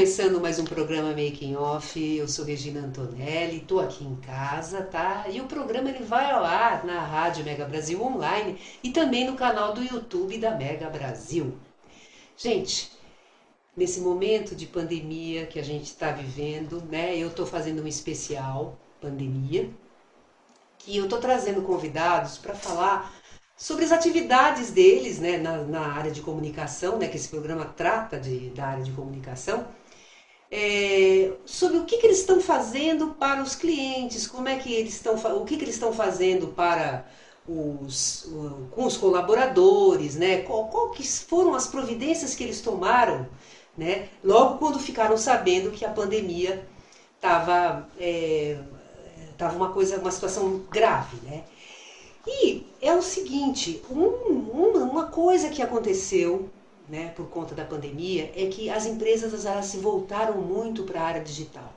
Começando mais um programa Making Off. Eu sou Regina Antonelli, estou aqui em casa, tá? E o programa ele vai ao ar na Rádio Mega Brasil Online e também no canal do YouTube da Mega Brasil. Gente, nesse momento de pandemia que a gente está vivendo, né? Eu estou fazendo um especial pandemia, que eu estou trazendo convidados para falar sobre as atividades deles né, na, na, área de comunicação, né, que esse programa trata de, da área de comunicação, é, sobre o que, que eles estão fazendo para os clientes, como é que eles estão, o que, que eles estão fazendo para os, com os colaboradores, né, qual, qual que foram as providências que eles tomaram, né, logo quando ficaram sabendo que a pandemia estava é, tava uma coisa, uma situação grave, né? E é o seguinte, um, uma, uma coisa que aconteceu né, por conta da pandemia é que as empresas elas se voltaram muito para a área digital.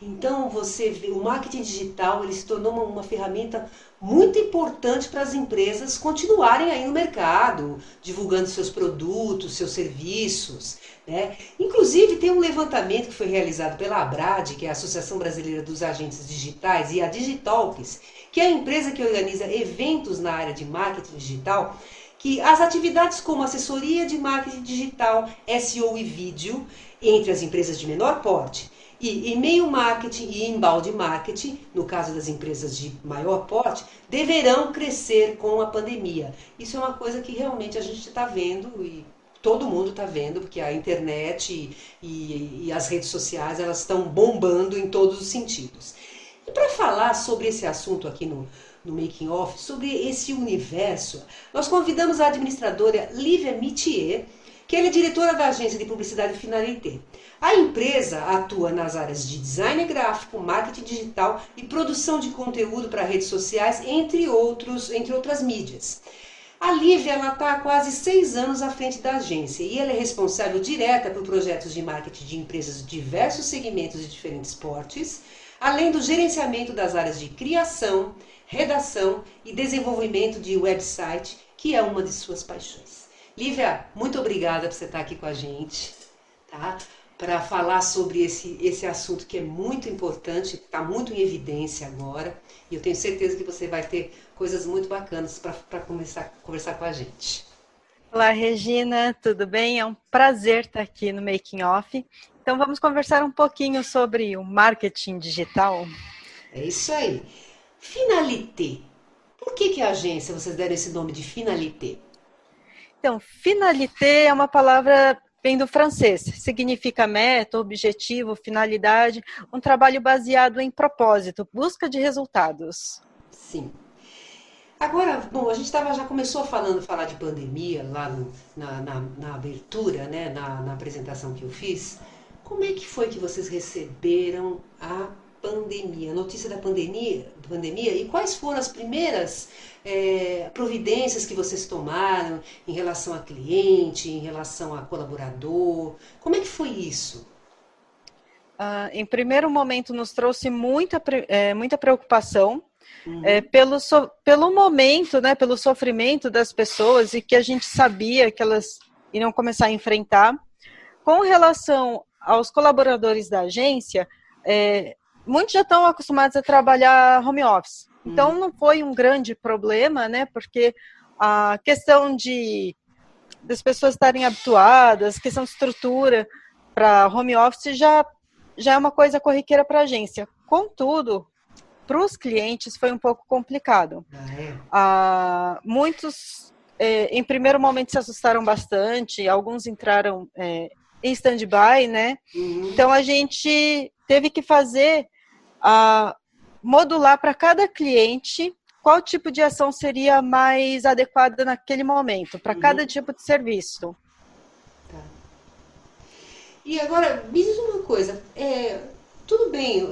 Então você vê, o marketing digital ele se tornou uma, uma ferramenta muito importante para as empresas continuarem aí no mercado, divulgando seus produtos, seus serviços. Né? Inclusive tem um levantamento que foi realizado pela Abrad, que é a Associação Brasileira dos Agentes Digitais, e a Digitalks, que é a empresa que organiza eventos na área de marketing digital, que as atividades como assessoria de marketing digital, SEO e vídeo, entre as empresas de menor porte, e e-mail marketing e inbound marketing, no caso das empresas de maior porte, deverão crescer com a pandemia. Isso é uma coisa que realmente a gente está vendo e todo mundo está vendo, porque a internet e, e, as redes sociais elas estão bombando em todos os sentidos. E para falar sobre esse assunto aqui no, no Making Off, sobre esse universo, nós convidamos a administradora Lívia Mitier, que ela é diretora da agência de publicidade Finalité. A empresa atua nas áreas de design gráfico, marketing digital e produção de conteúdo para redes sociais, entre, outros, entre outras mídias. A Lívia está há quase seis anos à frente da agência e ela é responsável direta por projetos de marketing de empresas de diversos segmentos e diferentes portes, além do gerenciamento das áreas de criação, redação e desenvolvimento de website, que é uma de suas paixões. Lívia, muito obrigada por você estar aqui com a gente, tá? Para falar sobre esse, esse assunto que é muito importante, que está muito em evidência agora. E eu tenho certeza que você vai ter coisas muito bacanas para conversar, conversar com a gente. Olá, Regina, tudo bem? É um prazer estar aqui no Making Off. Então, vamos conversar um pouquinho sobre o marketing digital. É isso aí. Finalité. Por que, que a agência, vocês deram esse nome de Finalité? Então, finalité é uma palavra vem do francês, significa meta, objetivo, finalidade, um trabalho baseado em propósito, busca de resultados. Sim. Agora, bom, a gente tava, já começou falando falar de pandemia lá no, na, na, na, abertura, né, na, na apresentação que eu fiz. Como é que foi que vocês receberam a pandemia, a notícia da pandemia, pandemia e quais foram as primeiras é, providências que vocês tomaram em relação a cliente, em relação a colaborador? Como é que foi isso? Uh, em primeiro momento, nos trouxe muita, é, muita preocupação uhum. é, pelo, so, pelo momento, né, pelo sofrimento das pessoas e que a gente sabia que elas iriam começar a enfrentar. Com relação aos colaboradores da agência, é, muitos já estão acostumados a trabalhar home office. Então hum. não foi um grande problema, né? Porque a questão de das pessoas estarem habituadas, questão de estrutura para home office já já é uma coisa corriqueira para a agência. Contudo, para os clientes foi um pouco complicado. Ah, é? ah, muitos, é, em primeiro momento, se assustaram bastante, alguns entraram é, em stand-by, né? Uhum. Então a gente teve que fazer a, modular para cada cliente qual tipo de ação seria mais adequada naquele momento, para uhum. cada tipo de serviço. Tá. E agora, me diz uma coisa, é, tudo bem,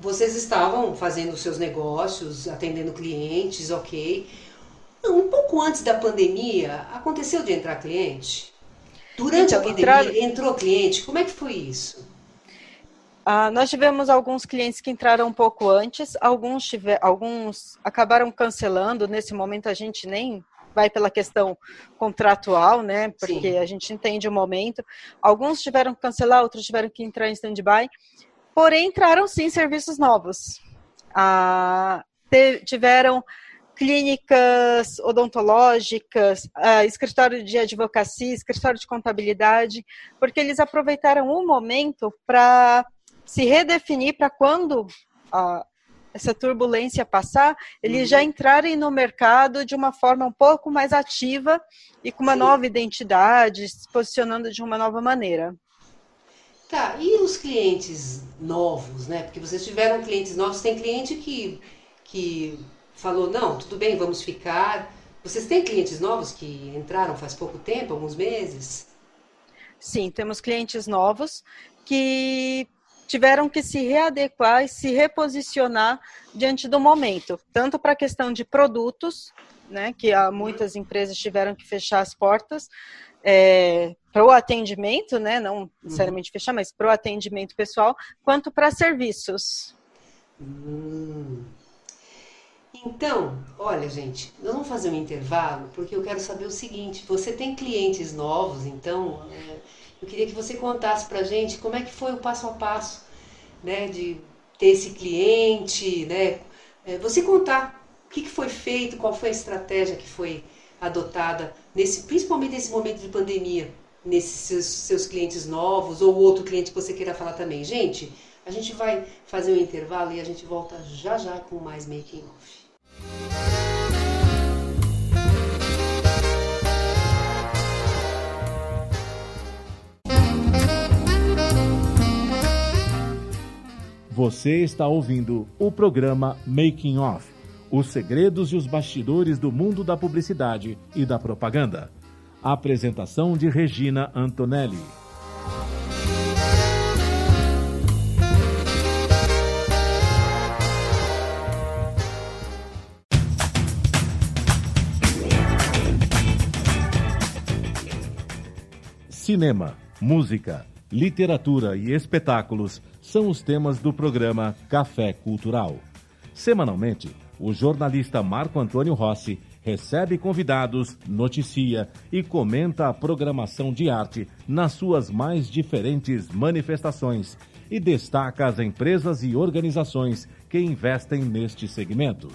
vocês estavam fazendo seus negócios, atendendo clientes, ok. Um pouco antes da pandemia, aconteceu de entrar cliente? Durante então, a pandemia, entrar... entrou cliente? Como é que foi isso? Ah, nós tivemos alguns clientes que entraram um pouco antes, alguns, tiver, alguns acabaram cancelando. Nesse momento a gente nem vai pela questão contratual, né? Porque Sim. a gente entende o momento. Alguns tiveram que cancelar, outros tiveram que entrar em stand-by. Porém, entraram sim serviços novos. Ah, tiveram clínicas odontológicas, uh, escritório de advocacia, escritório de contabilidade, porque eles aproveitaram o momento para se redefinir para quando a, essa turbulência passar, eles uhum. já entrarem no mercado de uma forma um pouco mais ativa e com uma Sim. nova identidade, se posicionando de uma nova maneira. Tá, e os clientes novos, né? Porque vocês tiveram clientes novos, tem cliente que, que falou, não, tudo bem, vamos ficar. Vocês têm clientes novos que entraram faz pouco tempo, alguns meses? Sim, temos clientes novos que tiveram que se readequar e se reposicionar diante do momento, tanto para a questão de produtos, né, que há muitas empresas tiveram que fechar as portas é, para o atendimento, né, não necessariamente fechar, mas para o atendimento pessoal, quanto para serviços. Hum. Então, olha, gente, nós vamos fazer um intervalo porque eu quero saber o seguinte: você tem clientes novos, então é, eu queria que você contasse para a gente como é que foi o passo a passo, né, de ter esse cliente, né, é, você contar o que, foi feito, qual foi a estratégia que foi adotada nesse, principalmente nesse momento de pandemia, nesses seus, seus clientes novos ou outro cliente que você queira falar também. Gente, a gente vai fazer um intervalo e a gente volta já já com mais making off. Você está ouvindo o programa Making Off os segredos e os bastidores do mundo da publicidade e da propaganda. Apresentação de Regina Antonelli. Cinema, música, literatura e espetáculos são os temas do programa Café Cultural. Semanalmente, o jornalista Marco Antônio Rossi recebe convidados, noticia e comenta a programação de arte nas suas mais diferentes manifestações e destaca as empresas e organizações que investem neste segmento.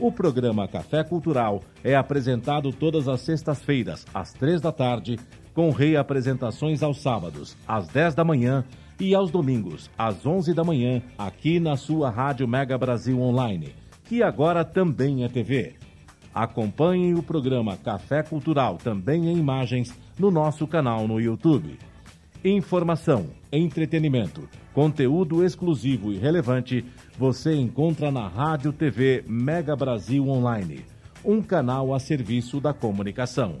O programa Café Cultural é apresentado todas as sextas-feiras, às três da tarde, com reapresentações aos sábados, às dez da manhã e aos domingos, às 11 da manhã, aqui na sua Rádio Mega Brasil Online, que agora também é TV. Acompanhe o programa Café Cultural, também em imagens, no nosso canal no YouTube. Informação, entretenimento, conteúdo exclusivo e relevante você encontra na Rádio TV Mega Brasil Online, um canal a serviço da comunicação.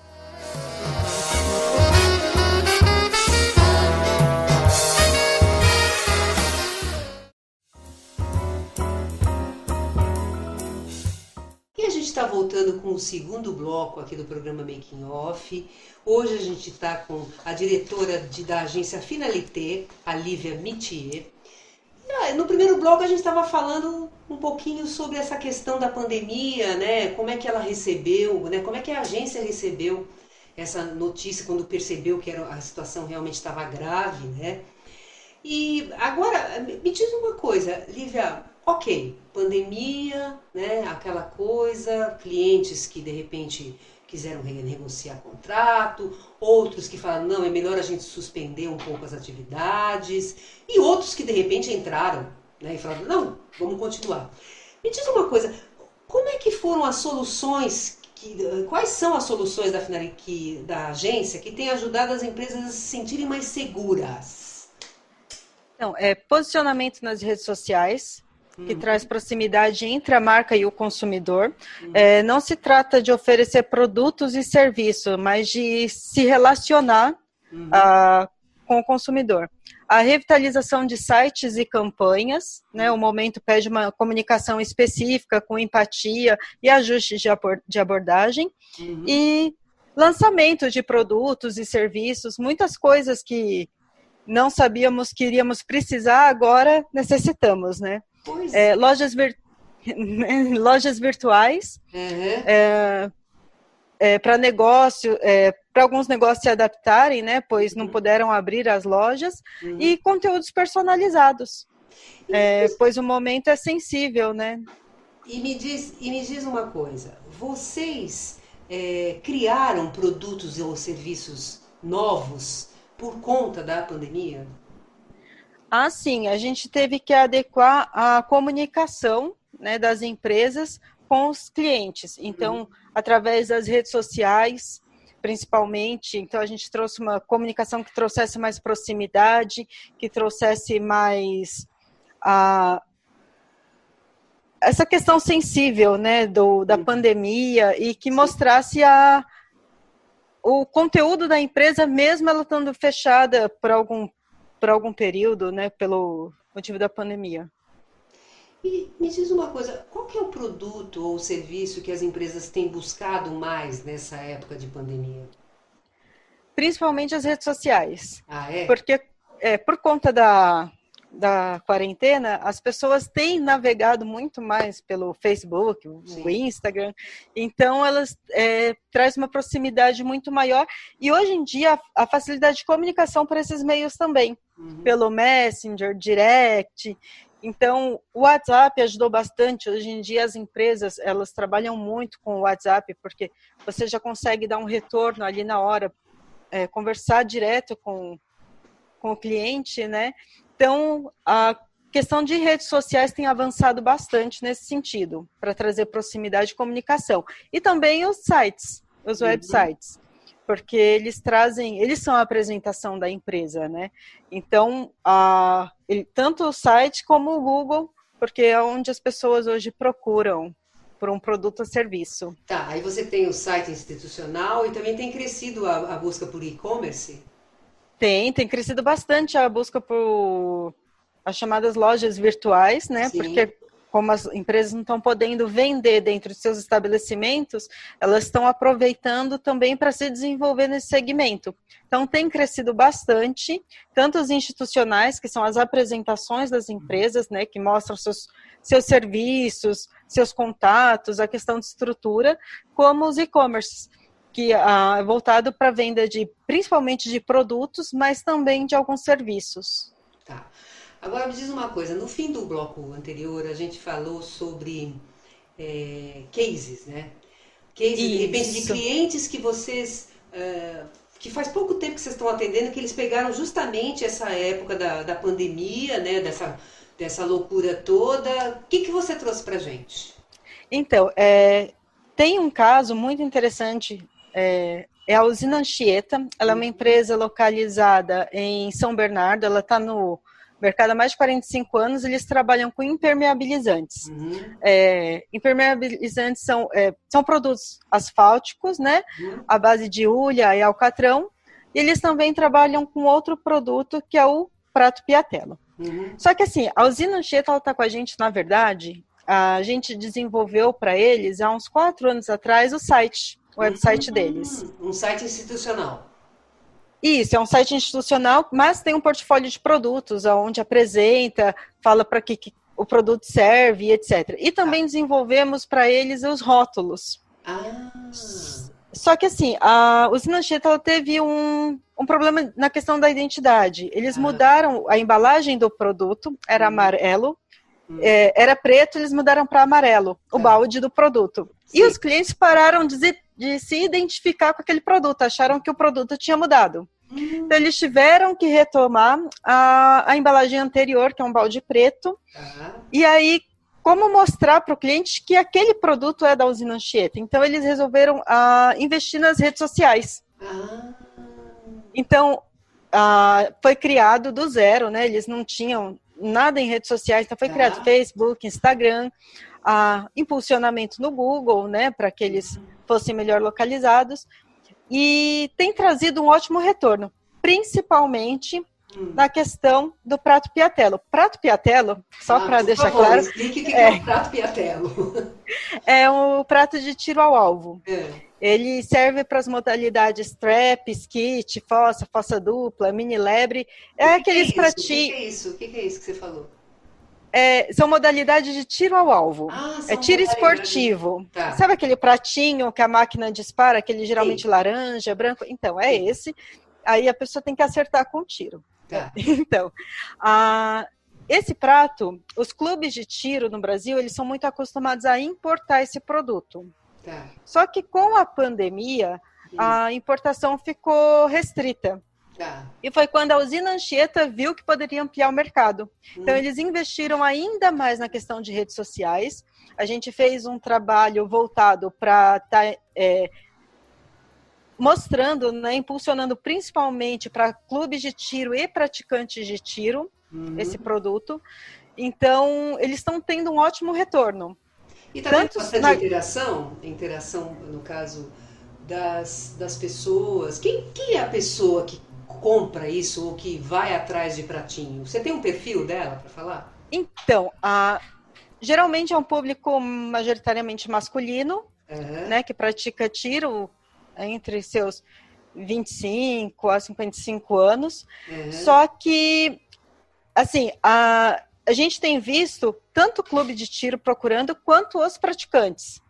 Chegando com o segundo bloco aqui do programa Making Off. Hoje a gente está com a diretora de, da agência Finalité, a Lívia Mitier. Ah, no primeiro bloco a gente estava falando um pouquinho sobre essa questão da pandemia, né? Como é que ela recebeu, né? Como é que a agência recebeu essa notícia quando percebeu que era, a situação realmente estava grave, né? E agora, me diz uma coisa, Lívia, ok, pandemia, né, aquela coisa, clientes que de repente quiseram renegociar contrato, outros que falaram, não, é melhor a gente suspender um pouco as atividades, e outros que de repente entraram né, e falaram, não, vamos continuar. Me diz uma coisa, como é que foram as soluções, que, quais são as soluções da, que, da agência que têm ajudado as empresas a se sentirem mais seguras? Então, é posicionamento nas redes sociais, que traz proximidade entre a marca e o consumidor. Uhum. É, não se trata de oferecer produtos e serviços, mas de se relacionar uhum. uh, com o consumidor. A revitalização de sites e campanhas, né, o momento pede uma comunicação específica, com empatia e ajustes de, de abordagem. Uhum. E lançamento de produtos e serviços, muitas coisas que não sabíamos que iríamos precisar, agora necessitamos, né? É, lojas, vir... lojas virtuais uhum. é, é, para negócio, é, para alguns negócios se adaptarem, né? Pois uhum. não puderam abrir as lojas uhum. e conteúdos personalizados, é, pois o momento é sensível, né? E me diz, e me diz uma coisa: vocês é, criaram produtos ou serviços novos por conta da pandemia? Ah, sim, a gente teve que adequar a comunicação né, das empresas com os clientes. Então, uhum. através das redes sociais, principalmente, então a gente trouxe uma comunicação que trouxesse mais proximidade, que trouxesse mais a essa questão sensível, né, do, da uhum. pandemia e que mostrasse a o conteúdo da empresa, mesmo ela estando fechada por algum por algum período, né, pelo motivo da pandemia. E me diz uma coisa, qual que é o produto ou serviço que as empresas têm buscado mais nessa época de pandemia? Principalmente as redes sociais. Ah, é? Porque é, por conta da, da quarentena, as pessoas têm navegado muito mais pelo Facebook, Sim. o Instagram, então elas é, traz uma proximidade muito maior e hoje em dia a, a facilidade de comunicação por esses meios também, uhum. pelo Messenger, Direct. Então, o WhatsApp ajudou bastante. Hoje em dia, as empresas elas trabalham muito com o WhatsApp, porque você já consegue dar um retorno ali na hora, é, conversar direto com, com o cliente, né? Então, a questão de redes sociais tem avançado bastante nesse sentido, para trazer proximidade de comunicação. E também os sites, os uhum. websites, porque eles trazem, eles são a apresentação da empresa, né? Então, a, ele, tanto o site como o Google, porque é onde as pessoas hoje procuram por um produto ou serviço. Tá, aí você tem o site institucional e também tem crescido a, a busca por e-commerce? Tem, tem crescido bastante a busca por as chamadas lojas virtuais, né? Sim. Porque como as empresas não estão podendo vender dentro de seus estabelecimentos, elas estão aproveitando também para se desenvolver nesse segmento. Então, tem crescido bastante, tanto os institucionais, que são as apresentações das empresas, né, que mostram seus, seus serviços, seus contatos, a questão de estrutura, como os e-commerce que ah, é voltado para venda de principalmente de produtos, mas também de alguns serviços. Tá. Agora me diz uma coisa, no fim do bloco anterior a gente falou sobre é, cases, né? Cases Isso. de repente de clientes que vocês uh, que faz pouco tempo que vocês estão atendendo, que eles pegaram justamente essa época da, da pandemia, né? Dessa, dessa loucura toda. O que, que você trouxe para gente? Então, é, tem um caso muito interessante é, é a usina Anchieta. Ela é uma empresa localizada em São Bernardo. Ela está no mercado há mais de 45 anos. Eles trabalham com impermeabilizantes. Uhum. É, impermeabilizantes são, é, são produtos asfálticos, né? Uhum. À base de ulha e alcatrão. E eles também trabalham com outro produto que é o prato piatelo. Uhum. Só que assim, a usina Anchieta está com a gente, na verdade, a gente desenvolveu para eles, há uns quatro anos atrás, o site, o website Hum, deles. Um site institucional. Isso, é um site institucional, mas tem um portfólio de produtos, onde apresenta, fala para que, que o produto serve, etc. E também desenvolvemos para eles os rótulos. Ah, Só que assim, a usina ela teve um, um problema na questão da identidade. Eles Ah. mudaram a embalagem do produto, era Hum. amarelo, Hum. é, era preto, eles mudaram para amarelo, o Tá. balde do produto. Sim. E os clientes pararam de, se- de se identificar com aquele produto, acharam que o produto tinha mudado. hum, Então eles tiveram que retomar a, a embalagem anterior, que é um balde preto, tá. e aí como mostrar para o cliente que aquele produto é da usina Anchieta. Então eles resolveram ah, investir nas redes sociais. Ah, Então, ah, foi criado do zero, né? Eles não tinham nada em redes sociais, então foi Tá. criado Facebook, Instagram, impulsionamento no Google, né? Para que eles fossem melhor localizados. E tem trazido um ótimo retorno, principalmente hum. na questão do prato piatelo. Prato piatelo, só Ah, para deixar favor, claro, Explique o que é, É. um prato piatelo. é um prato de tiro ao alvo. É. Ele serve para as modalidades trap, skit, fossa, fossa dupla, mini lebre. É O que aqueles que é isso? O que pratinhos. é isso? O que é isso que você falou? É, são modalidades de tiro ao alvo. Ah, É tiro esportivo. Tá. Sabe aquele pratinho que a máquina dispara, aquele geralmente Sim. laranja, branco? Então, é Sim. esse. Aí a pessoa tem que acertar com o tiro. Tá. Então, a- esse prato, os clubes de tiro no Brasil, eles são muito acostumados a importar esse produto. Tá. Só que com a pandemia, a importação ficou restrita. Tá. E foi quando a usina Anchieta viu que poderia ampliar o mercado. Então, Hum. eles investiram ainda mais na questão de redes sociais. A gente fez um trabalho voltado para estar mostrando, né, impulsionando principalmente para clubes de tiro e praticantes de tiro Uhum. esse produto. Então, eles estão tendo um ótimo retorno. E tá tendo tanto bastante na- interação, interação no caso das, das pessoas. Quem, quem é a pessoa que compra isso ou que vai atrás de pratinho? Você tem um perfil dela para falar? Então, a- geralmente é um público majoritariamente masculino, Aham. né, que pratica tiro entre seus 25 a 55 anos. aham. Só que, assim, a, a gente tem visto tanto o clube de tiro procurando quanto os praticantes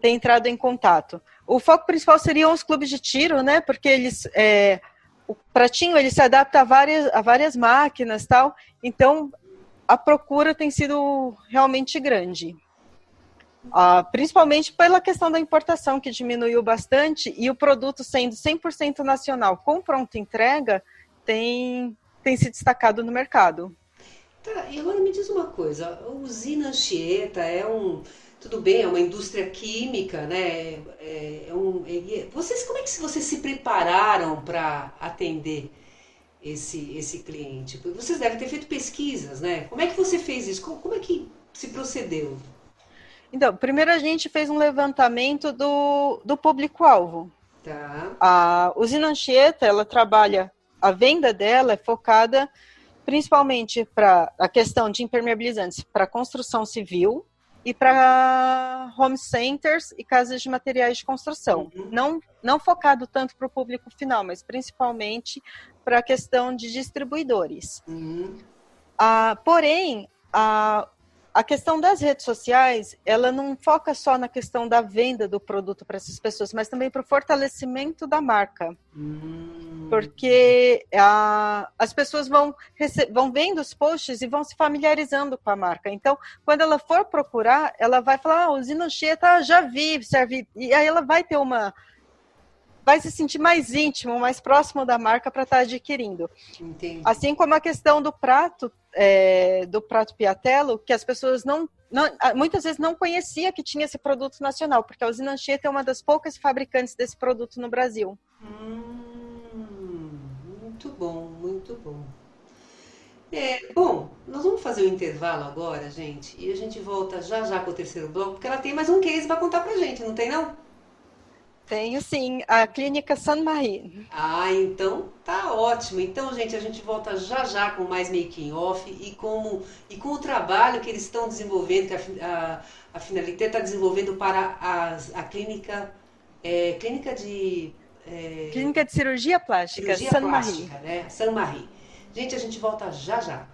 têm entrado em contato. O foco principal seriam os clubes de tiro, né? Porque eles, é, o pratinho ele se adapta a várias, a várias máquinas, tal. Então, a procura tem sido realmente grande. Ah, principalmente pela questão da importação, que diminuiu bastante, e o produto sendo 100% nacional com pronta entrega, tem, tem se destacado no mercado. Tá, e agora me diz uma coisa, a usina Anchieta é um, tudo bem, é uma indústria química, né? É, é um, é- vocês, como é que vocês se prepararam para atender esse, esse cliente? Vocês devem ter feito pesquisas, né? Como é que você fez isso? Como, como é que se procedeu? Então, primeiro a gente fez um levantamento do, do público-alvo. Tá, A usina Anchieta, ela trabalha, a venda dela é focada principalmente para a questão de impermeabilizantes para construção civil e para home centers e casas de materiais de construção. Uhum. Não, não focado tanto para o público final, mas principalmente para a questão de distribuidores. Uhum. Ah, porém, a, a questão das redes sociais, ela não foca só na questão da venda do produto para essas pessoas, mas também para o fortalecimento da marca. Hum. Porque ah, as pessoas vão, vão vendo os posts e vão se familiarizando com a marca. Então, quando ela for procurar, ela vai falar, ah, usina Anchieta, já vi, serve. E aí ela vai ter uma... Vai se sentir mais íntimo, mais próximo da marca para estar adquirindo. Entendi. Assim como a questão do prato, é, do prato piatelo, que as pessoas não, não- ah, muitas vezes não conhecia que tinha esse produto nacional, porque a usina Anchieta é uma das poucas fabricantes desse produto no Brasil. Hum, muito bom, muito bom. É, bom, nós vamos fazer o intervalo agora, gente, e a gente volta já já com o terceiro bloco, porque ela tem mais um case para contar pra gente, não tem não? Tenho sim, a clínica San Marie. Ah, então tá ótimo. Então, gente, a gente volta já já com mais making off e como e com o trabalho que eles estão desenvolvendo, que a, a, a Finalité está desenvolvendo para a, a clínica é, clínica de é, clínica de cirurgia plástica cirurgia San plástica, Marie. né? San Marie. Gente, a gente volta já já.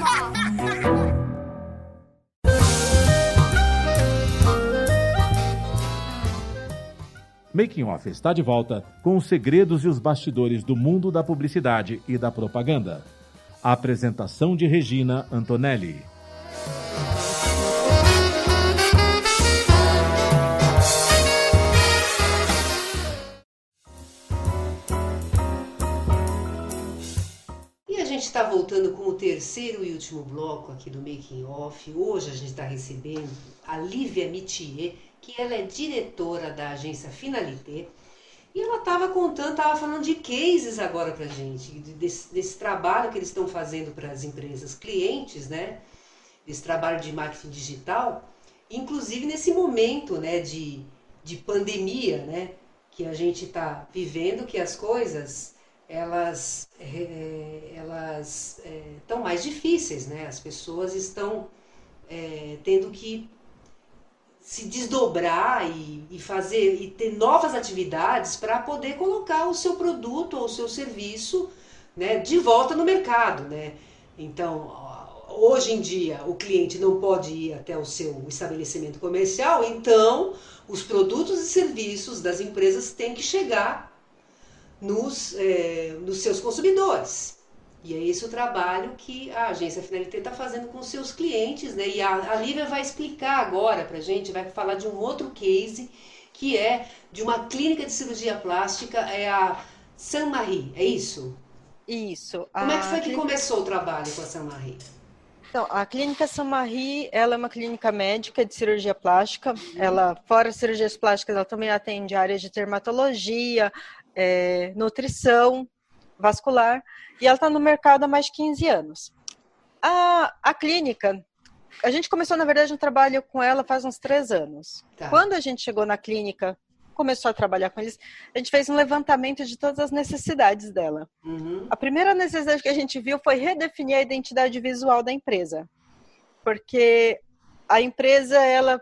Making Off está de volta com os segredos e os bastidores do mundo da publicidade e da propaganda. A apresentação de Regina Antonelli. E a gente está voltando com o terceiro e último bloco aqui do Making Off. Hoje a gente está recebendo a Lívia Mitier que ela é diretora da agência Finalité. E ela estava contando, estava falando de cases agora para gente, desse, desse, trabalho que eles estão fazendo para as empresas clientes, né? Esse trabalho de marketing digital, inclusive nesse momento, né, de, de pandemia, né, que a gente está vivendo, que as coisas elas é, elas estão é, mais difíceis, né? As pessoas estão é, tendo que se desdobrar e, e fazer e ter novas atividades para poder colocar o seu produto ou o seu serviço né, de volta no mercado. Né? Então, hoje em dia, o cliente não pode ir até o seu estabelecimento comercial, então os produtos e serviços das empresas têm que chegar nos, é, nos seus consumidores. E é esse o trabalho que a agência Finalité está fazendo com seus clientes, né? E a, a Lívia vai explicar agora para a gente, vai falar de um outro case que é de uma clínica de cirurgia plástica, é a San Marie, é isso? Isso. Como é que foi que clínica... começou o trabalho com a San Marie? Então, a clínica San Marie, ela é uma clínica médica de cirurgia plástica. Ela, fora cirurgias plásticas, ela também atende áreas de dermatologia, é, nutrição, vascular e ela está no mercado há mais de 15 anos. A, a clínica, a gente começou, na verdade, um trabalho com ela faz uns três anos. Tá. Quando a gente chegou na clínica, começou a trabalhar com eles, a gente fez um levantamento de todas as necessidades dela. Uhum. A primeira necessidade que a gente viu foi redefinir a identidade visual da empresa. Porque a empresa, ela,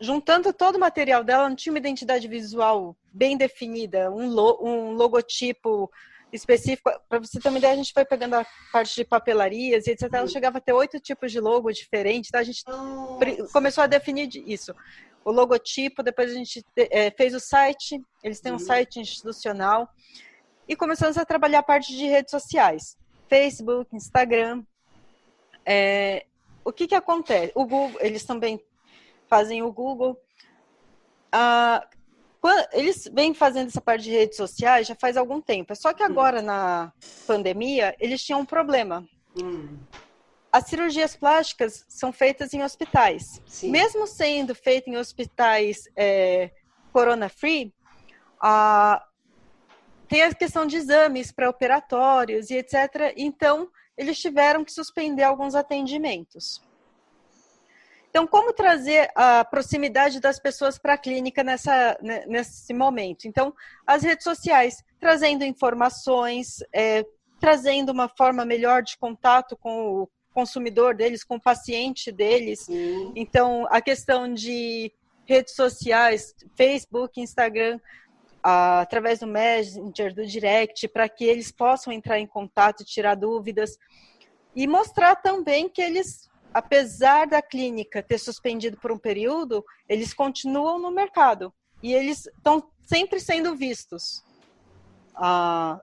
juntando todo o material dela, não tinha uma identidade visual bem definida, um, lo, um logotipo específico. Para você ter uma ideia, a gente foi pegando a parte de papelarias e etc. Ela chegava a ter oito tipos de logo diferentes. Tá? A gente começou a definir isso. O logotipo, depois a gente é, fez o site, eles têm um uhum. site institucional. E começamos a trabalhar a parte de redes sociais. Facebook, Instagram. É, o que, que acontece? O Google, eles também fazem o Google. Ah, eles vêm fazendo essa parte de redes sociais já faz algum tempo. Só que agora, na pandemia, eles tinham um problema. Hum. As cirurgias plásticas são feitas em hospitais. Sim. Mesmo sendo feitas em hospitais é, corona-free, tem a questão de exames pré-operatórios e etc. Então, eles tiveram que suspender alguns atendimentos. Então, como trazer a proximidade das pessoas para a clínica nessa, né, nesse momento? Então, as redes sociais, trazendo informações, é, trazendo uma forma melhor de contato com o consumidor deles, com o paciente deles. Sim. Então, a questão de redes sociais, Facebook, Instagram, através do Messenger, do Direct, para que eles possam entrar em contato, tirar dúvidas e mostrar também que eles apesar da clínica ter suspendido por um período, eles continuam no mercado e eles estão sempre sendo vistos. Ah,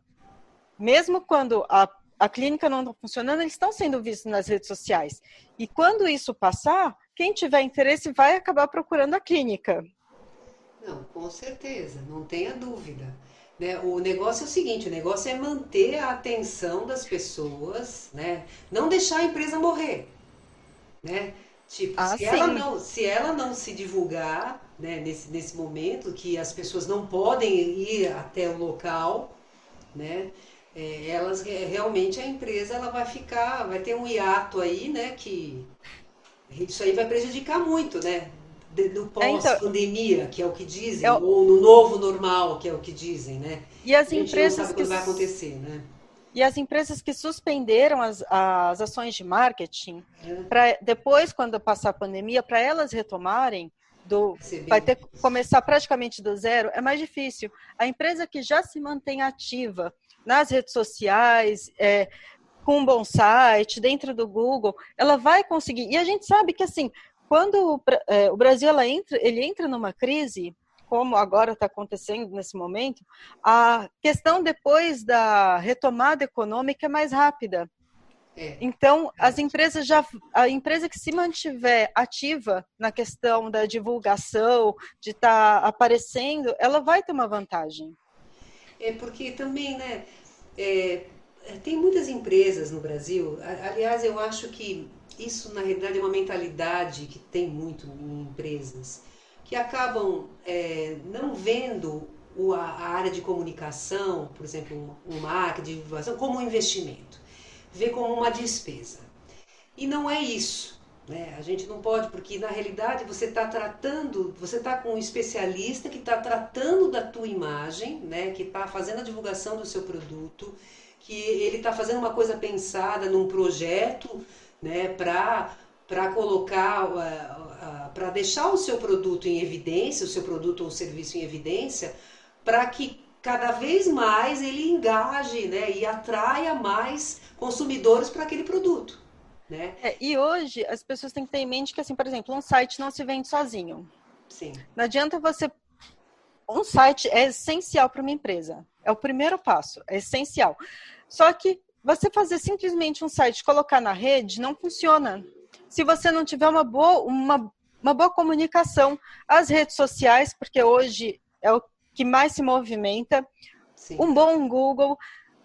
mesmo quando a, a clínica não está funcionando, eles estão sendo vistos nas redes sociais. E quando isso passar, quem tiver interesse vai acabar procurando a clínica. Não, com certeza, não tenha dúvida. Né? O negócio é o seguinte, o negócio é manter a atenção das pessoas, né? não deixar a empresa morrer né? Tipo, ah, se, ela não, se ela não se divulgar né, nesse, nesse momento, que as pessoas não podem ir até o local, né? É, elas realmente a empresa ela vai ficar, vai ter um hiato aí, né? Que isso aí vai prejudicar muito, né? No pós-pandemia, então, que é o que dizem, eu... ou no novo normal, que é o que dizem, né? E as empresas não sabe que vai acontecer, né? E as empresas que suspenderam as, as ações de marketing, para depois, quando passar a pandemia, para elas retomarem, do, vai ter que começar praticamente do zero, é mais difícil. A empresa que já se mantém ativa nas redes sociais, é, com um bom site, dentro do Google, ela vai conseguir. E a gente sabe que, assim, quando é, o Brasil ela entra, ele entra numa crise, como agora está acontecendo nesse momento, a questão depois da retomada econômica é mais rápida. É. Então, as empresas já, a empresa que se mantiver ativa na questão da divulgação, de estar tá aparecendo, ela vai ter uma vantagem. É porque também, né, é, tem muitas empresas no Brasil, aliás, eu acho que isso na realidade é uma mentalidade que tem muito em empresas que acabam é, não vendo o, a, área de comunicação, por exemplo, um marketing, divulgação, como um investimento, vê como uma despesa. E não é isso. Né? A gente não pode, porque na realidade você está tratando, você está com um especialista que está tratando da tua imagem, né? que está fazendo a divulgação do seu produto, que ele está fazendo uma coisa pensada num projeto né? para colocar uh, para deixar o seu produto em evidência, o seu produto ou serviço em evidência, para que cada vez mais ele engaje né, e atraia mais consumidores para aquele produto. Né? É, e hoje as pessoas têm que ter em mente que, assim, por exemplo, um site não se vende sozinho. Sim. Não adianta você. Um site é essencial para uma empresa. É o primeiro passo, é essencial. Só que você fazer simplesmente um site colocar na rede não funciona. Se você não tiver uma boa, uma uma boa comunicação, as redes sociais, porque hoje é o que mais se movimenta, Sim. um bom Google,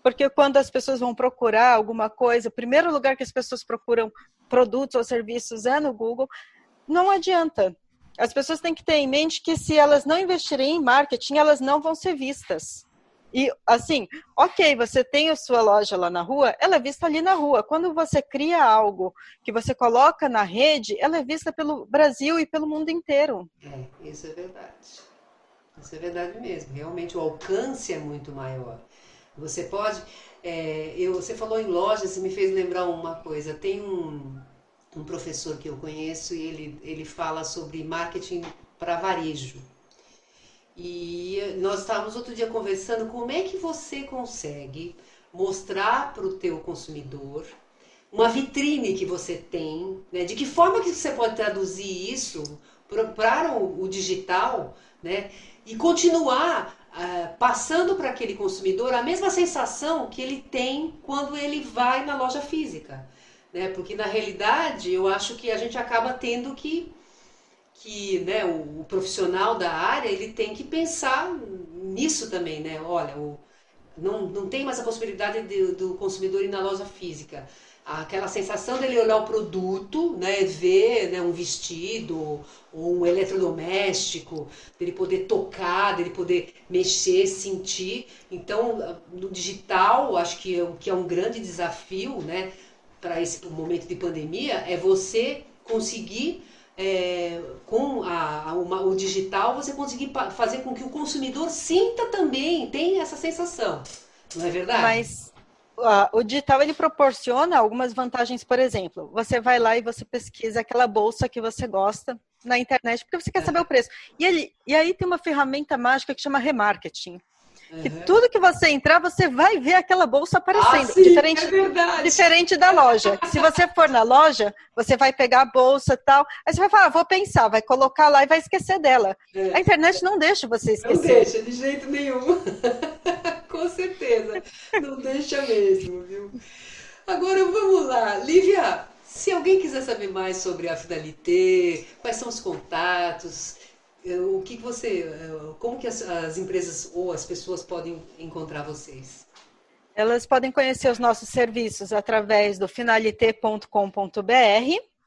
porque quando as pessoas vão procurar alguma coisa, o primeiro lugar que as pessoas procuram produtos ou serviços é no Google, não adianta. As pessoas têm que ter em mente que se elas não investirem em marketing, elas não vão ser vistas. E assim, ok, você tem a sua loja lá na rua, ela é vista ali na rua. Quando você cria algo que você coloca na rede, ela é vista pelo Brasil e pelo mundo inteiro. É, isso é verdade. Isso é verdade mesmo. Realmente o alcance é muito maior. Você pode. É, eu, você falou em loja, você me fez lembrar uma coisa. Tem um, um professor que eu conheço e ele, ele fala sobre marketing para varejo. E nós estávamos outro dia conversando como é que você consegue mostrar para o teu consumidor uma vitrine que você tem, né? de que forma que você pode traduzir isso para o, digital né? e continuar uh, passando para aquele consumidor a mesma sensação que ele tem quando ele vai na loja física. Né? Porque na realidade eu acho que a gente acaba tendo que que né, o, o, profissional da área ele tem que pensar nisso também, né? Olha, o, não, não tem mais a possibilidade de, do consumidor ir na loja física. Aquela sensação dele olhar o produto, né, ver né, um vestido ou um eletrodoméstico, dele poder tocar, dele poder mexer, sentir. Então, no digital, acho que é, que é um grande desafio, né, para esse momento de pandemia, é você conseguir é, com a, a uma, o digital, você conseguir fazer com que o consumidor sinta também, tenha essa sensação. Não é verdade? Mas uh, o digital ele proporciona algumas vantagens, por exemplo, você vai lá e você pesquisa aquela bolsa que você gosta na internet, porque você quer saber o preço. E, ele, e aí tem uma ferramenta mágica que chama remarketing. Que tudo que você entrar, você vai ver aquela bolsa aparecendo. Ah, sim, diferente, é diferente da loja. Se você for na loja, você vai pegar a bolsa e tal. Aí você vai falar, ah, vou pensar, vai colocar lá e vai esquecer dela. É. A internet não deixa você esquecer. Não deixa, de jeito nenhum. Com certeza. Não deixa mesmo, viu? Agora vamos lá. Lívia, se alguém quiser saber mais sobre a Finalité, quais são os contatos, o que, você, como que as, as, empresas ou as pessoas podem encontrar vocês? Elas podem conhecer os nossos serviços através do finalité.com.br.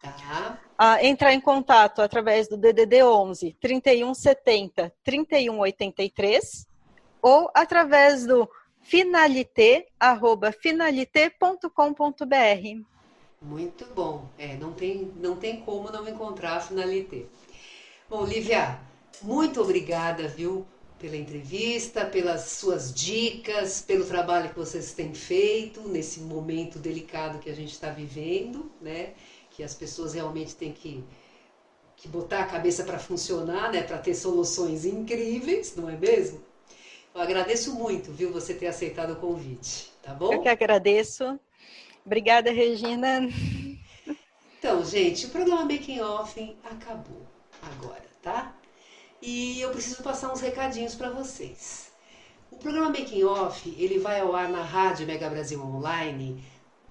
Tá. Ah, entrar em contato através do DDD 11 3170 3183 ou através do finalité arroba finalité.com.br. Muito bom. É, não tem não tem como não encontrar a Finalité. Bom, Lívia, muito obrigada, viu, pela entrevista, pelas suas dicas, pelo trabalho que vocês têm feito nesse momento delicado que a gente está vivendo, né? Que as pessoas realmente têm que, que botar a cabeça para funcionar, né? Para ter soluções incríveis, não é mesmo? Eu agradeço muito, viu, você ter aceitado o convite, tá bom? Eu que agradeço. Obrigada, Regina. Então, gente, o programa Making Off acabou agora, tá? E eu preciso passar uns recadinhos para vocês. O programa Making Off, ele vai ao ar na Rádio Mega Brasil Online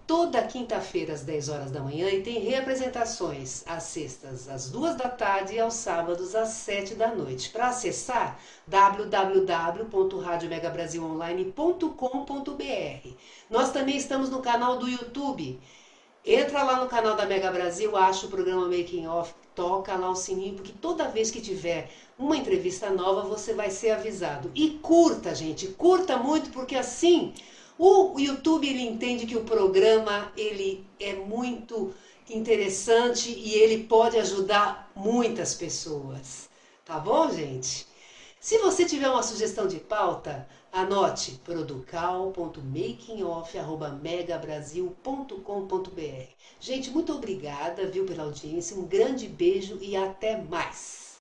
toda quinta-feira às 10 horas da manhã e tem reapresentações às sextas às 2 da tarde e aos sábados às 7 da noite. Para acessar www.radiomegabrasilonline.com.br. Nós também estamos no canal do YouTube. Entra lá no canal da Mega Brasil, acha o programa Making Off toca lá o sininho, porque toda vez que tiver uma entrevista nova, você vai ser avisado. E curta, gente, curta muito, porque assim o YouTube ele entende que o programa ele é muito interessante e ele pode ajudar muitas pessoas. Tá bom, gente? Se você tiver uma sugestão de pauta, anote producal.makingoff.megabrasil.com.br. Gente, muito obrigada, viu, pela audiência. Um grande beijo e até mais.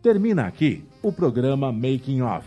Termina aqui o programa Making Off,